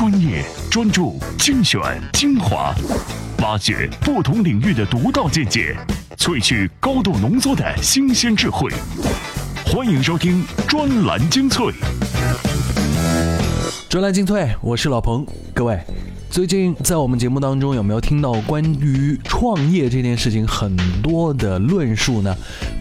专业、专注、精选、精华，挖掘不同领域的独到见解，萃取高度浓缩的新鲜智慧。欢迎收听专栏精粹。专栏精粹，我是老彭，各位。最近在我们节目当中有没有听到关于创业这件事情很多的论述呢？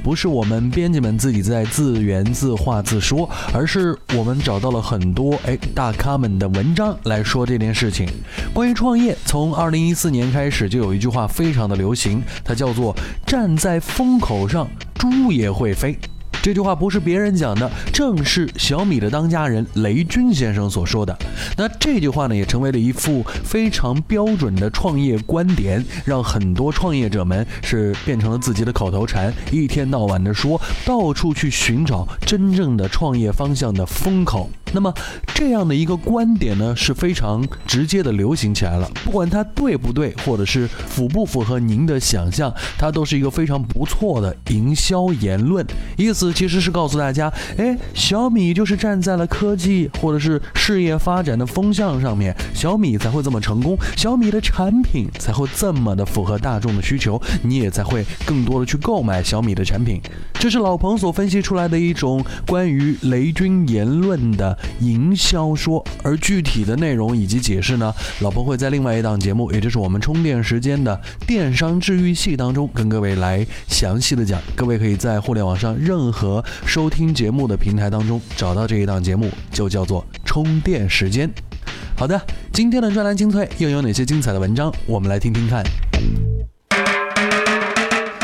不是我们编辑们自己在自圆自话自说，而是我们找到了很多哎大咖们的文章来说这件事情。关于创业，从二零一四年开始就有一句话非常的流行，它叫做“站在风口上，猪也会飞”。这句话不是别人讲的，正是小米的当家人雷军先生所说的。那这句话呢，也成为了一副非常标准的创业观点，让很多创业者们是变成了自己的口头禅，一天到晚的说，到处去寻找真正的创业方向的风口。那么这样的一个观点呢，是非常直接的流行起来了。不管它对不对，或者是符不符合您的想象，它都是一个非常不错的营销言论。意思其实是告诉大家，哎，小米就是站在了科技或者是事业发展的风向上面，小米才会这么成功，小米的产品才会这么的符合大众的需求，你也才会更多的去购买小米的产品。这是老彭所分析出来的一种关于雷军言论的。营销说，而具体的内容以及解释呢，老婆会在另外一档节目，也就是我们充电时间的电商治愈系当中，跟各位来详细的讲。各位可以在互联网上任何收听节目的平台当中找到这一档节目，就叫做充电时间。好的，今天的专栏精粹又有哪些精彩的文章？我们来听听看。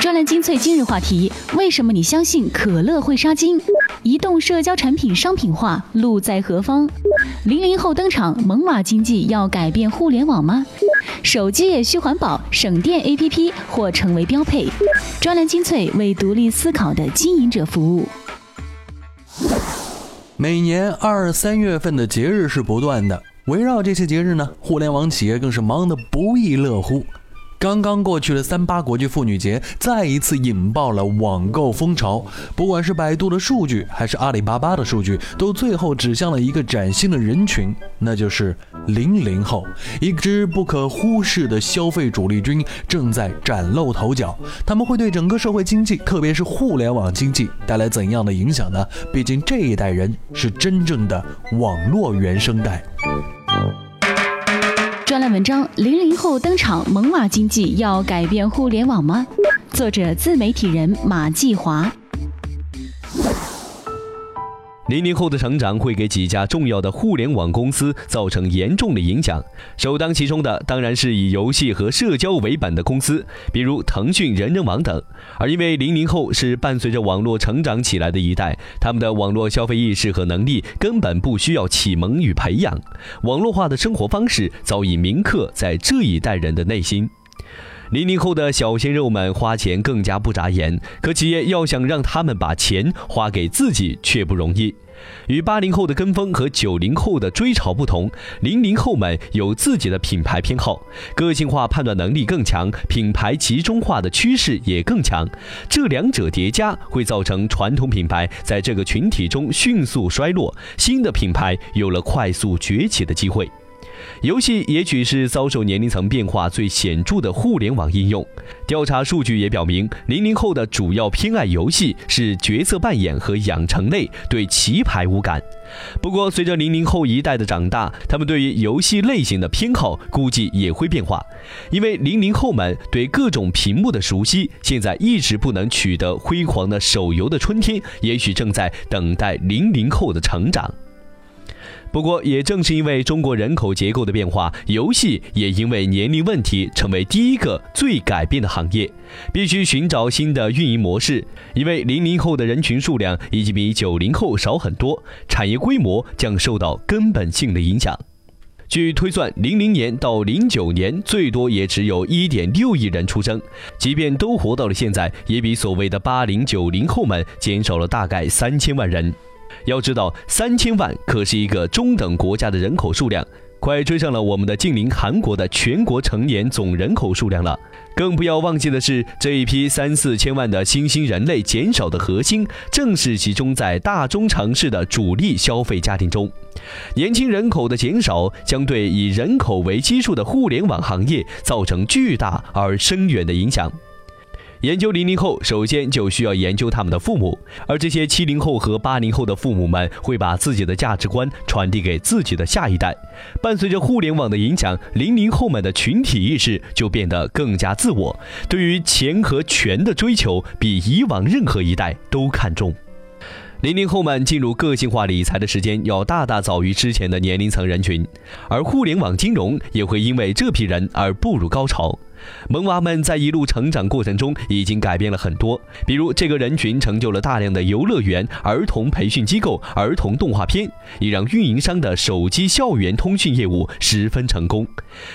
专栏精粹今日话题：为什么你相信可乐会杀精？移动社交产品商品化路在何方？零零后登场，萌娃经济要改变互联网吗？手机也需环保，省电 APP 或成为标配。专栏精粹为独立思考的经营者服务。每年二三月份的节日是不断的，围绕这些节日呢，互联网企业更是忙得不亦乐乎。刚刚过去的三八国际妇女节，再一次引爆了网购风潮。不管是百度的数据，还是阿里巴巴的数据，都最后指向了一个崭新的人群，那就是零零后。一支不可忽视的消费主力军正在崭露头角。他们会对整个社会经济，特别是互联网经济带来怎样的影响呢？毕竟这一代人是真正的网络原生代。专栏文章：零零后登场，萌娃经济要改变互联网吗？作者：自媒体人马继华。零零后的成长会给几家重要的互联网公司造成严重的影响，首当其冲的当然是以游戏和社交为本的公司，比如腾讯、人人网等。而因为零零后是伴随着网络成长起来的一代，他们的网络消费意识和能力根本不需要启蒙与培养，网络化的生活方式早已铭刻在这一代人的内心。零零后的小鲜肉们花钱更加不眨眼，可企业要想让他们把钱花给自己却不容易。与八零后的跟风和九零后的追潮不同，零零后们有自己的品牌偏好，个性化判断能力更强，品牌集中化的趋势也更强。这两者叠加会造成传统品牌在这个群体中迅速衰落，新的品牌有了快速崛起的机会。游戏也许是遭受年龄层变化最显著的互联网应用。调查数据也表明，零零后的主要偏爱游戏是角色扮演和养成类，对棋牌无感。不过，随着零零后一代的长大，他们对于游戏类型的偏好估计也会变化，因为零零后们对各种屏幕的熟悉，现在一直不能取得辉煌的手游的春天，也许正在等待零零后的成长。不过，也正是因为中国人口结构的变化，游戏也因为年龄问题成为第一个最改变的行业，必须寻找新的运营模式。因为零零后的人群数量已经比九零后少很多，产业规模将受到根本性的影响。据推算，零零年到零九年最多也只有一点六亿人出生，即便都活到了现在，也比所谓的八零九零后们减少了大概三千万人。要知道，三千万可是一个中等国家的人口数量。快追上了我们的近邻韩国的全国成年总人口数量了。更不要忘记的是，这一批三四千万的新兴人类减少的核心，正是集中在大中城市的主力消费家庭中。年轻人口的减少，将对以人口为基数的互联网行业造成巨大而深远的影响。研究零零后，首先就需要研究他们的父母，而这些七零后和八零后的父母们会把自己的价值观传递给自己的下一代。伴随着互联网的影响，零零后们的群体意识就变得更加自我，对于钱和权的追求比以往任何一代都看重。零零后们进入个性化理财的时间要大大早于之前的年龄层人群，而互联网金融也会因为这批人而步入高潮。萌娃们在一路成长过程中已经改变了很多，比如这个人群成就了大量的游乐园、儿童培训机构、儿童动画片，也让运营商的手机校园通讯业务十分成功。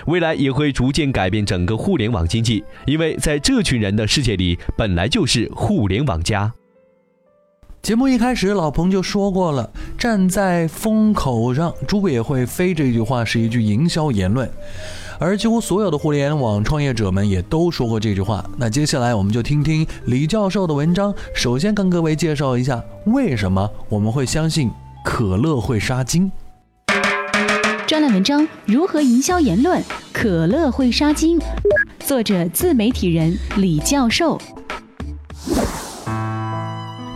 未来也会逐渐改变整个互联网经济，因为在这群人的世界里，本来就是互联网加。节目一开始，老彭就说过了，“站在风口上，猪也会飞”这句话是一句营销言论，而几乎所有的互联网创业者们也都说过这句话。那接下来我们就听听李教授的文章，首先跟各位介绍一下为什么我们会相信可乐会杀精。专栏文章：如何营销言论？可乐会杀精。作者：自媒体人李教授。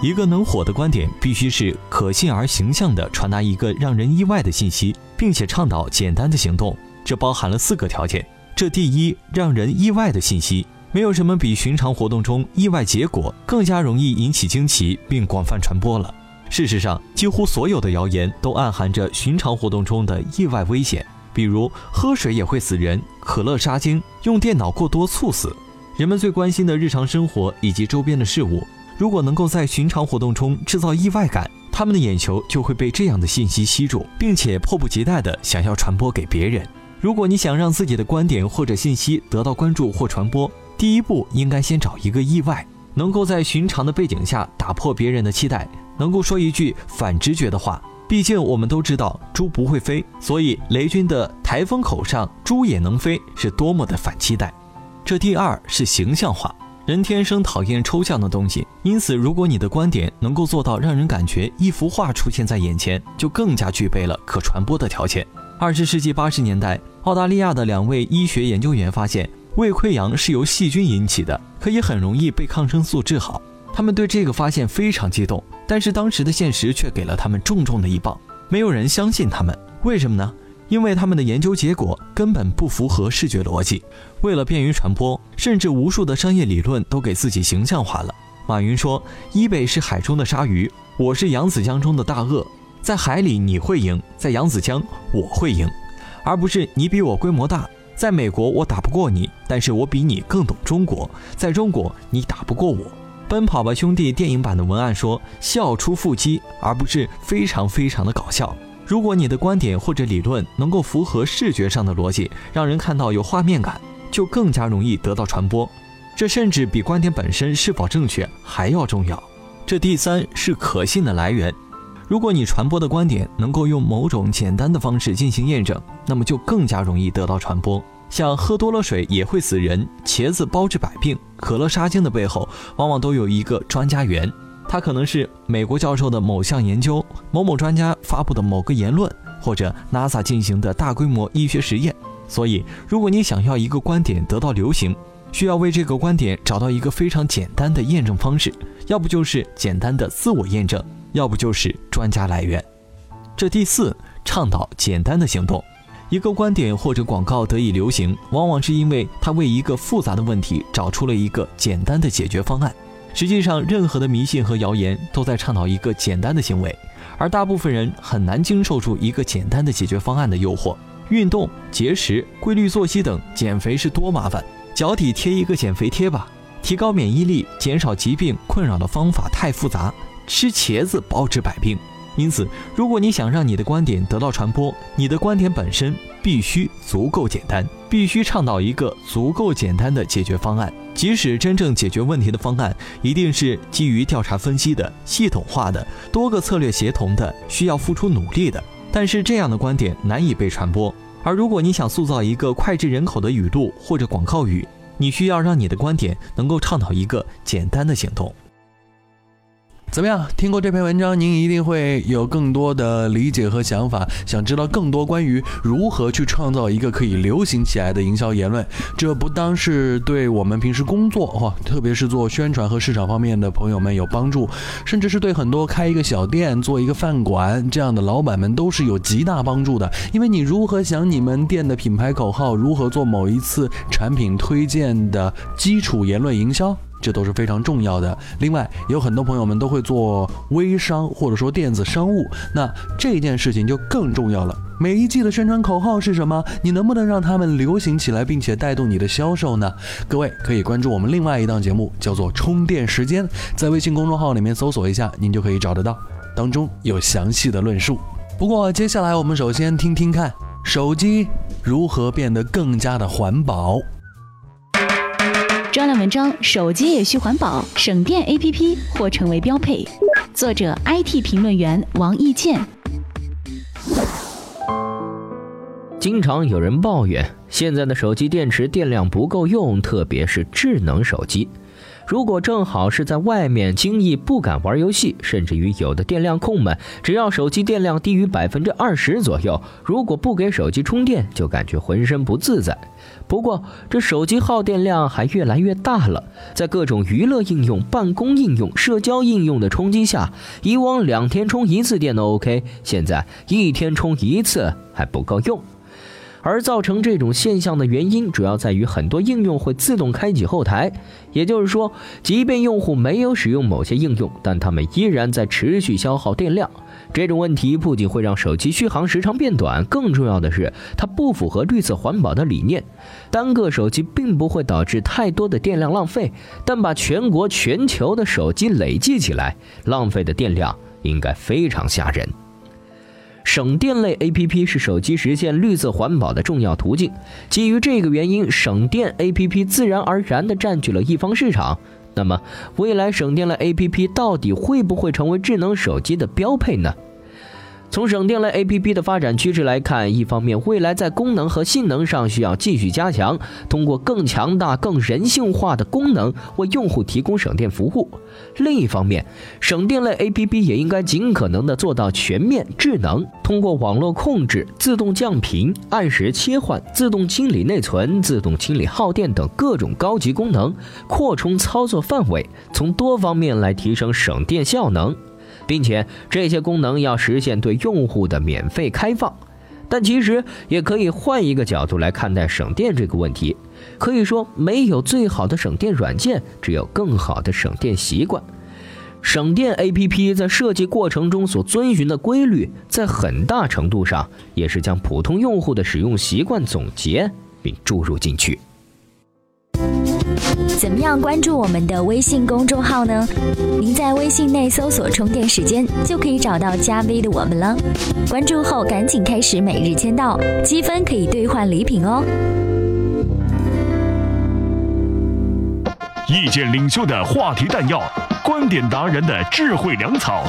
一个能火的观点，必须是可信而形象地传达一个让人意外的信息，并且倡导简单的行动。这包含了四个条件。这第一，让人意外的信息，没有什么比寻常活动中意外结果更加容易引起惊奇并广泛传播了。事实上，几乎所有的谣言都暗含着寻常活动中的意外危险，比如喝水也会死人、可乐杀精、用电脑过多猝死。人们最关心的日常生活以及周边的事物。如果能够在寻常活动中制造意外感，他们的眼球就会被这样的信息吸住，并且迫不及待地想要传播给别人。如果你想让自己的观点或者信息得到关注或传播，第一步应该先找一个意外，能够在寻常的背景下打破别人的期待，能够说一句反直觉的话。毕竟我们都知道猪不会飞，所以雷军的“台风口上猪也能飞”是多么的反期待。这第二是形象化。人天生讨厌抽象的东西，因此，如果你的观点能够做到让人感觉一幅画出现在眼前，就更加具备了可传播的条件。二十世纪八十年代，澳大利亚的两位医学研究员发现，胃溃疡是由细菌引起的，可以很容易被抗生素治好。他们对这个发现非常激动，但是当时的现实却给了他们重重的一棒，没有人相信他们。为什么呢？因为他们的研究结果根本不符合视觉逻辑，为了便于传播，甚至无数的商业理论都给自己形象化了。马云说：“伊贝是海中的鲨鱼，我是扬子江中的大鳄，在海里你会赢，在扬子江我会赢，而不是你比我规模大。在美国我打不过你，但是我比你更懂中国，在中国你打不过我。”奔跑吧兄弟电影版的文案说：“笑出腹肌，而不是非常非常的搞笑。”如果你的观点或者理论能够符合视觉上的逻辑，让人看到有画面感，就更加容易得到传播。这甚至比观点本身是否正确还要重要。这第三是可信的来源。如果你传播的观点能够用某种简单的方式进行验证，那么就更加容易得到传播。像喝多了水也会死人，茄子包治百病，可乐杀精的背后，往往都有一个专家源。它可能是美国教授的某项研究，某某专家发布的某个言论，或者 NASA 进行的大规模医学实验。所以，如果你想要一个观点得到流行，需要为这个观点找到一个非常简单的验证方式，要不就是简单的自我验证，要不就是专家来源。这第四，倡导简单的行动。一个观点或者广告得以流行，往往是因为它为一个复杂的问题找出了一个简单的解决方案。实际上，任何的迷信和谣言都在倡导一个简单的行为，而大部分人很难经受住一个简单的解决方案的诱惑。运动、节食、规律作息等，减肥是多麻烦，脚底贴一个减肥贴吧。提高免疫力、减少疾病困扰的方法太复杂，吃茄子包治百病。因此，如果你想让你的观点得到传播，你的观点本身必须足够简单，必须倡导一个足够简单的解决方案。即使真正解决问题的方案一定是基于调查分析的、系统化的、多个策略协同的、需要付出努力的，但是这样的观点难以被传播。而如果你想塑造一个脍炙人口的语录或者广告语，你需要让你的观点能够倡导一个简单的行动。怎么样？听过这篇文章，您一定会有更多的理解和想法。想知道更多关于如何去创造一个可以流行起来的营销言论，这不单是对我们平时工作哈，特别是做宣传和市场方面的朋友们有帮助，甚至是对很多开一个小店、做一个饭馆这样的老板们都是有极大帮助的。因为你如何想你们店的品牌口号，如何做某一次产品推荐的基础言论营销。这都是非常重要的。另外，有很多朋友们都会做微商或者说电子商务，那这件事情就更重要了。每一季的宣传口号是什么？你能不能让他们流行起来，并且带动你的销售呢？各位可以关注我们另外一档节目，叫做《充电时间》，在微信公众号里面搜索一下，您就可以找得到，当中有详细的论述。不过，接下来我们首先听听看，手机如何变得更加的环保。文章：手机也需环保，省电 APP 或成为标配。作者：IT 评论员王义健。经常有人抱怨，现在的手机电池电量不够用，特别是智能手机。如果正好是在外面轻易不敢玩游戏，甚至于有的电量控们，只要手机电量低于百分之二十左右，如果不给手机充电，就感觉浑身不自在。不过，这手机耗电量还越来越大了，在各种娱乐应用、办公应用、社交应用的冲击下，以往两天充一次电都 OK，现在一天充一次还不够用。而造成这种现象的原因，主要在于很多应用会自动开启后台，也就是说，即便用户没有使用某些应用，但他们依然在持续消耗电量。这种问题不仅会让手机续航时长变短，更重要的是，它不符合绿色环保的理念。单个手机并不会导致太多的电量浪费，但把全国全球的手机累计起来，浪费的电量应该非常吓人。省电类 APP 是手机实现绿色环保的重要途径。基于这个原因，省电 APP 自然而然地占据了一方市场。那么，未来省电类 APP 到底会不会成为智能手机的标配呢？从省电类 APP 的发展趋势来看，一方面，未来在功能和性能上需要继续加强，通过更强大、更人性化的功能为用户提供省电服务；另一方面，省电类 APP 也应该尽可能的做到全面智能，通过网络控制、自动降频、按时切换、自动清理内存、自动清理耗电等各种高级功能，扩充操作范围，从多方面来提升省电效能。并且这些功能要实现对用户的免费开放，但其实也可以换一个角度来看待省电这个问题。可以说，没有最好的省电软件，只有更好的省电习惯。省电 APP 在设计过程中所遵循的规律，在很大程度上也是将普通用户的使用习惯总结并注入进去。怎么样关注我们的微信公众号呢？您在微信内搜索“充电时间”，就可以找到加 V 的我们了。关注后赶紧开始每日签到，积分可以兑换礼品哦。意见领袖的话题弹药，观点达人的智慧粮草，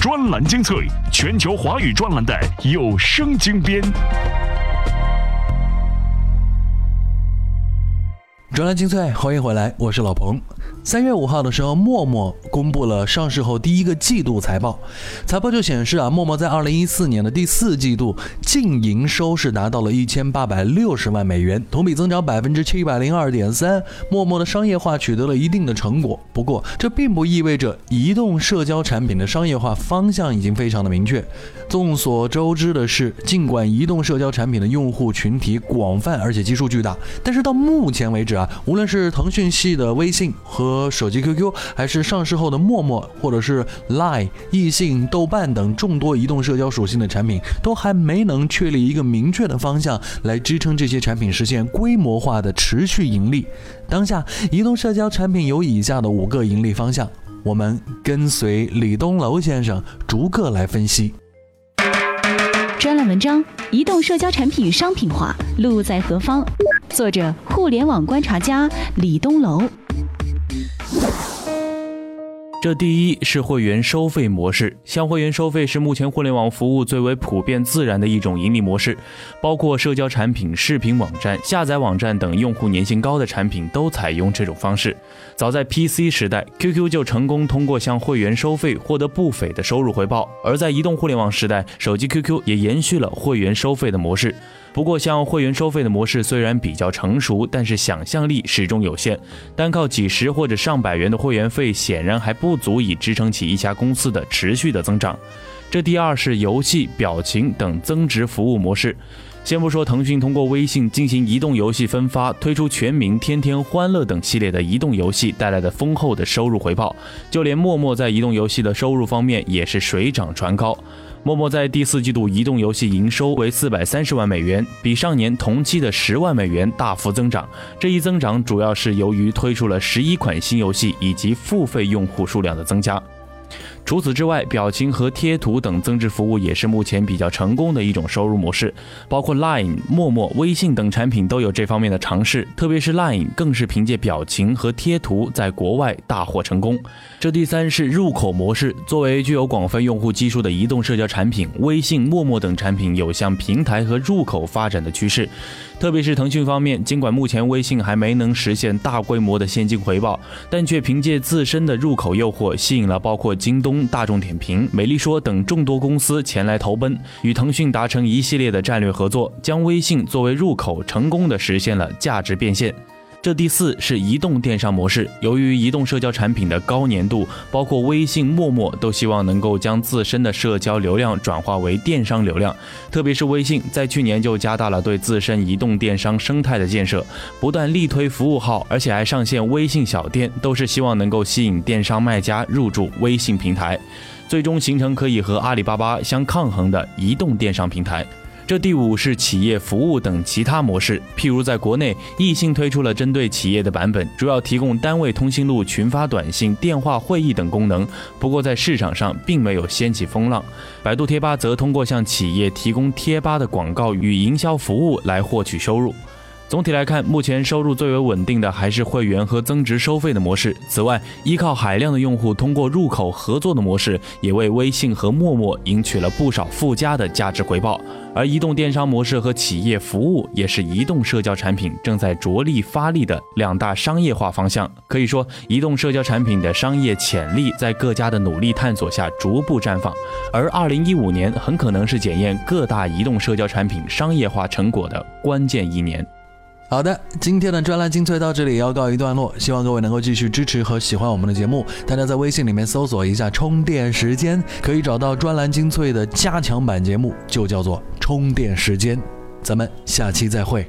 专栏精粹，全球华语专栏的有声精编。专栏精粹，欢迎回来，我是老彭。三月五号的时候，陌陌公布了上市后第一个季度财报。财报就显示啊，陌陌在二零一四年的第四季度净营收是达到了一千八百六十万美元，同比增长百分之七百零二点三。陌陌的商业化取得了一定的成果，不过这并不意味着移动社交产品的商业化方向已经非常的明确。众所周知的是，尽管移动社交产品的用户群体广泛而且基数巨大，但是到目前为止啊，无论是腾讯系的微信和手机 QQ，还是上市后的陌陌，或者是 Line、易信、豆瓣等众多移动社交属性的产品，都还没能确立一个明确的方向来支撑这些产品实现规模化的持续盈利。当下，移动社交产品有以下的五个盈利方向，我们跟随李东楼先生逐个来分析。专栏文章：移动社交产品商品化路在何方？作者：互联网观察家李东楼。这第一是会员收费模式，向会员收费是目前互联网服务最为普遍自然的一种盈利模式，包括社交产品、视频网站、下载网站等用户粘性高的产品都采用这种方式。早在 PC 时代，QQ 就成功通过向会员收费获得不菲的收入回报，而在移动互联网时代，手机 QQ 也延续了会员收费的模式。不过，像会员收费的模式虽然比较成熟，但是想象力始终有限。单靠几十或者上百元的会员费，显然还不足以支撑起一家公司的持续的增长。这第二是游戏、表情等增值服务模式。先不说腾讯通过微信进行移动游戏分发，推出全民天天欢乐等系列的移动游戏带来的丰厚的收入回报，就连陌陌在移动游戏的收入方面也是水涨船高。陌陌在第四季度移动游戏营收为四百三十万美元，比上年同期的十万美元大幅增长。这一增长主要是由于推出了十一款新游戏以及付费用户数量的增加。除此之外，表情和贴图等增值服务也是目前比较成功的一种收入模式，包括 Line、陌陌、微信等产品都有这方面的尝试，特别是 Line 更是凭借表情和贴图在国外大获成功。这第三是入口模式，作为具有广泛用户基数的移动社交产品，微信、陌陌等产品有向平台和入口发展的趋势。特别是腾讯方面，尽管目前微信还没能实现大规模的现金回报，但却凭借自身的入口诱惑，吸引了包括京东、大众点评、美丽说等众多公司前来投奔，与腾讯达成一系列的战略合作，将微信作为入口，成功的实现了价值变现。这第四是移动电商模式。由于移动社交产品的高粘度，包括微信、陌陌都希望能够将自身的社交流量转化为电商流量。特别是微信，在去年就加大了对自身移动电商生态的建设，不断力推服务号，而且还上线微信小店，都是希望能够吸引电商卖家入驻微信平台，最终形成可以和阿里巴巴相抗衡的移动电商平台。这第五是企业服务等其他模式，譬如在国内，易信推出了针对企业的版本，主要提供单位通讯录、群发短信、电话会议等功能。不过在市场上并没有掀起风浪。百度贴吧则通过向企业提供贴吧的广告与营销服务来获取收入。总体来看，目前收入最为稳定的还是会员和增值收费的模式。此外，依靠海量的用户通过入口合作的模式，也为微信和陌陌赢取了不少附加的价值回报。而移动电商模式和企业服务，也是移动社交产品正在着力发力的两大商业化方向。可以说，移动社交产品的商业潜力在各家的努力探索下逐步绽放。而2015年很可能是检验各大移动社交产品商业化成果的关键一年。好的，今天的专栏精粹到这里要告一段落，希望各位能够继续支持和喜欢我们的节目。大家在微信里面搜索一下“充电时间”，可以找到专栏精粹的加强版节目，就叫做“充电时间”。咱们下期再会。